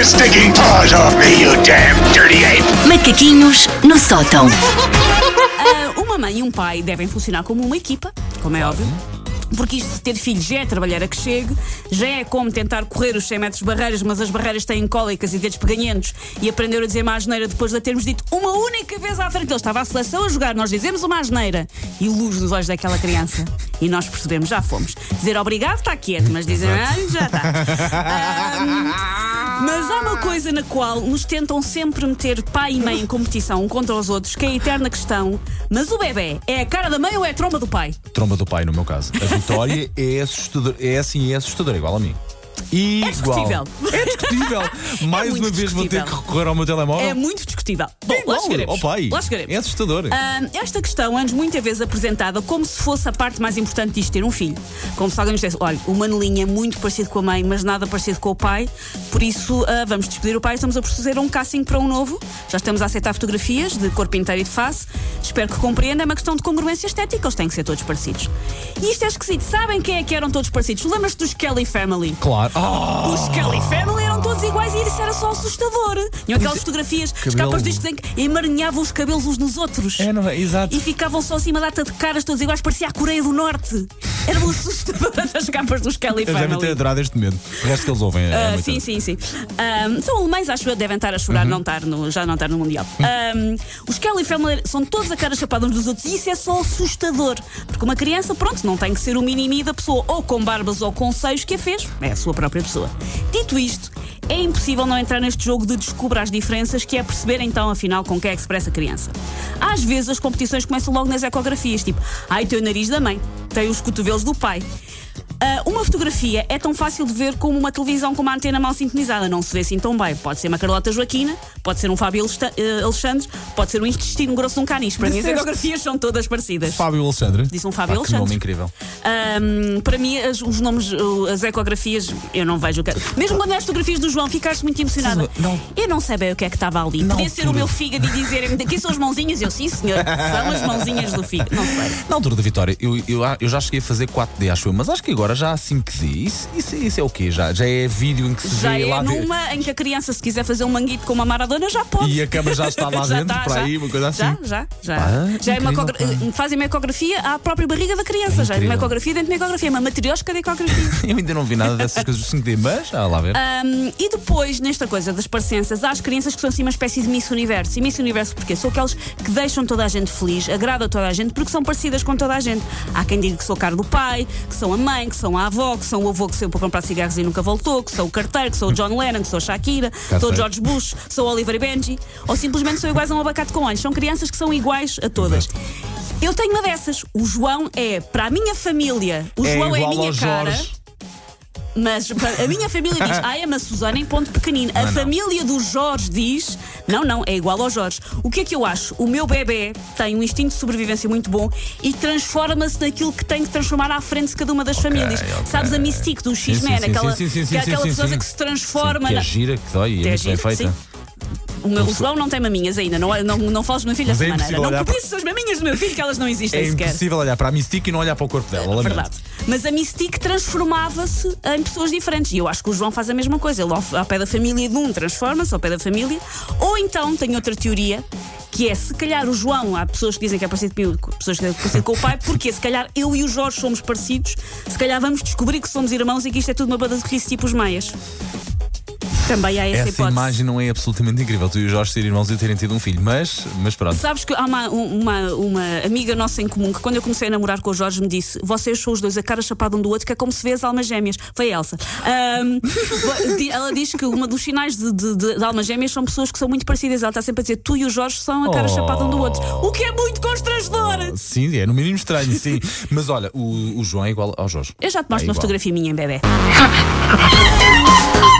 your stinking paws off me, you damn dirty ape! Macaquinhos no sótão. Ah, uma mãe e um pai devem funcionar como uma equipa, como é óbvio. Porque isto de ter filhos já é trabalhar a que chegue, já é como tentar correr os 100 metros de barreiras, mas as barreiras têm cólicas e dedos peganhentos e aprender a dizer uma asneira depois de a termos dito uma única vez à frente. Ele estava a seleção a jogar, nós dizemos uma asneira e luz nos olhos daquela criança. E nós percebemos, já fomos. Dizer obrigado está quieto, mas dizer ah, já está. Ah, mas há uma coisa na qual nos tentam sempre meter pai e mãe em competição um contra os outros, que é a eterna questão: mas o bebê é a cara da mãe ou é a tromba do pai? Tromba do pai, no meu caso. A vitória é assustadora. É assim, é assustadora, igual a mim. Igual. É discutível. É discutível. Mais muito uma vez vou ter discutível. que recorrer ao meu telemóvel. É muito discutível. Bom, lá chegaremos. ó pai. Lá chegaremos. É assustador. Ah, esta questão é-nos muitas vezes apresentada como se fosse a parte mais importante disto ter um filho. Como se alguém nos dissesse: olha, o Manelinho é muito parecido com a mãe, mas nada parecido com o pai, por isso ah, vamos despedir o pai. Estamos a proceder um casting para um novo. Já estamos a aceitar fotografias de corpo inteiro e de face. Espero que compreenda. É uma questão de congruência estética, eles têm que ser todos parecidos. E isto é esquisito. Sabem quem é que eram todos parecidos? Lembras-te dos Kelly Family? Claro. Ah! Os Kelly Family eram todos iguais e isso era só assustador. Tinham aquelas fotografias, as Cabelo. capas discos em que emaranhavam os cabelos uns nos outros. É, não é? Exato. E ficavam só assim uma data de caras todas iguais, parecia a Coreia do Norte. Eram assustadoras as capas dos Kelly Eles devem ter Family. adorado este momento. O resto que eles ouvem é muito- sim, sim, sim. Ahm, são alemães, acho eu, devem estar a chorar, Uhum. não estar no, já não estar no Mundial. Ahm, os Kelly Family são todos a cara chapada uns dos outros e isso é só assustador. Porque uma criança, pronto, não tem que ser o mimimi da pessoa, ou com barbas ou com seios que a fez. É a sua própria pessoa. Dito isto, é impossível não entrar neste jogo de descobrir as diferenças, que é perceber então, afinal, com quem é que se parece a criança. Às vezes as competições começam logo nas ecografias, tipo, ai, tem o nariz da mãe, tem os cotovelos do pai. Ah, uma fotografia é tão fácil de ver como uma televisão com uma antena mal sintonizada. Não se vê assim tão bem. Pode ser uma Carlota Joaquina, pode ser um Fábio eh, Alexandre, pode ser um intestino grosso de um caniche. Para mim, as Disseste? ecografias são todas parecidas. Fábio Alexandre. Disse um Fábio Pá, que nome Alexandre. incrível. Ahm, para mim, as- os nomes, uh, as ecografias, eu não vejo. o que- Mesmo quando as fotografias do João, ficaste muito emocionada. Não. Eu não sei bem o que é que estava ali. Podia ser o meu fígado e dizer-me aqui são as mãozinhas. Eu, sim, senhor, são as mãozinhas do fígado. Não sei. Na altura da vitória, eu, eu, eu já cheguei a fazer 4D, acho eu, mas acho que agora já há 5D. Isso, isso, isso é o quê? Já, já é vídeo em que se Já vê é lá numa em que a criança, se quiser fazer um manguito com uma maradona, já pode. E a câmara já está lá Já dentro, está, para já. aí, uma coisa assim. Já, já, já. Pá, já é uma ecogra-. Fazem uma ecografia à própria barriga da criança. Já é uma ecografia dentro de uma ecografia, uma matriosca de ecografia. Eu ainda não vi nada dessas coisas do 5D, mas já lá ver. Um, e depois, nesta coisa das parecenças, há as crianças que são assim uma espécie de Miss Universo. E Miss Universo porque São aqueles que deixam toda a gente feliz, agradam toda a gente, porque são parecidas com toda a gente. Há quem diga que sou a cara do pai, que são a mãe, que são a avó, que são o avô que saiu para comprar cigarros e nunca voltou, que sou o carteiro, que sou o John Lennon, que sou a Shakira, que sou o. George Bush, sou o Oliver e Benji, ou simplesmente são iguais a um abacate com olhos. São crianças que são iguais a todas. Eu tenho uma dessas. O João é, para a minha família, o É João é a minha cara. Jorge. Mas a minha família diz, ai, é uma Susana em ponto pequenino. A Não, não. família do Jorge diz, não, não, é igual ao Jorge. O que é que eu acho? O meu bebê tem um instinto de sobrevivência muito bom e transforma-se naquilo que tem que transformar à frente de cada uma das famílias. ok. Sabes a Mystique do Sim, X-Men? sim, sim, Aquela, sim, sim, sim, que é sim, aquela sim, pessoa sim. que se transforma que é gira, que dói e é É muito bem gira, feita. O meu o João não tem maminhas ainda, não, não, não fales do meu filho dessa é maneira. Não cobiças as maminhas do meu filho, que elas não existem É sequer. impossível olhar para a Mystique e não olhar para o corpo dela, lamento. Verdade. Mas a Mystique transformava-se em pessoas diferentes. E eu acho que o João faz a mesma coisa. Ele, ao, pé da família de um, transforma-se ao pé da família. Ou então, tem outra teoria, que é se calhar o João, há pessoas que dizem que é parecido comigo, pessoas que é parecido com o pai, porque se calhar eu e o Jorge somos parecidos, se calhar vamos descobrir que somos irmãos e que isto é tudo uma banda de tipo os meias. Também há essa, Essa hipótese. imagem não é absolutamente incrível. Tu e o Jorge serem irmãos e terem tido um filho, mas, mas pronto. Sabes que há uma, uma, uma amiga nossa em comum que, quando eu comecei a namorar com o Jorge, me disse: Vocês são os dois a cara chapada um do outro, que é como se vê as almas gêmeas. Foi a Elsa. Di- ela diz que um dos sinais de, de- de- de almas gêmeas são pessoas que são muito parecidas. Ela está sempre a dizer: Tu e o Jorge são a cara Oh. chapada um do outro. O que é muito constrangedor. Sim, é no mínimo estranho, sim. mas olha, o, o João é igual ao Jorge. Eu já te mostro É uma igual. fotografia minha em bebê.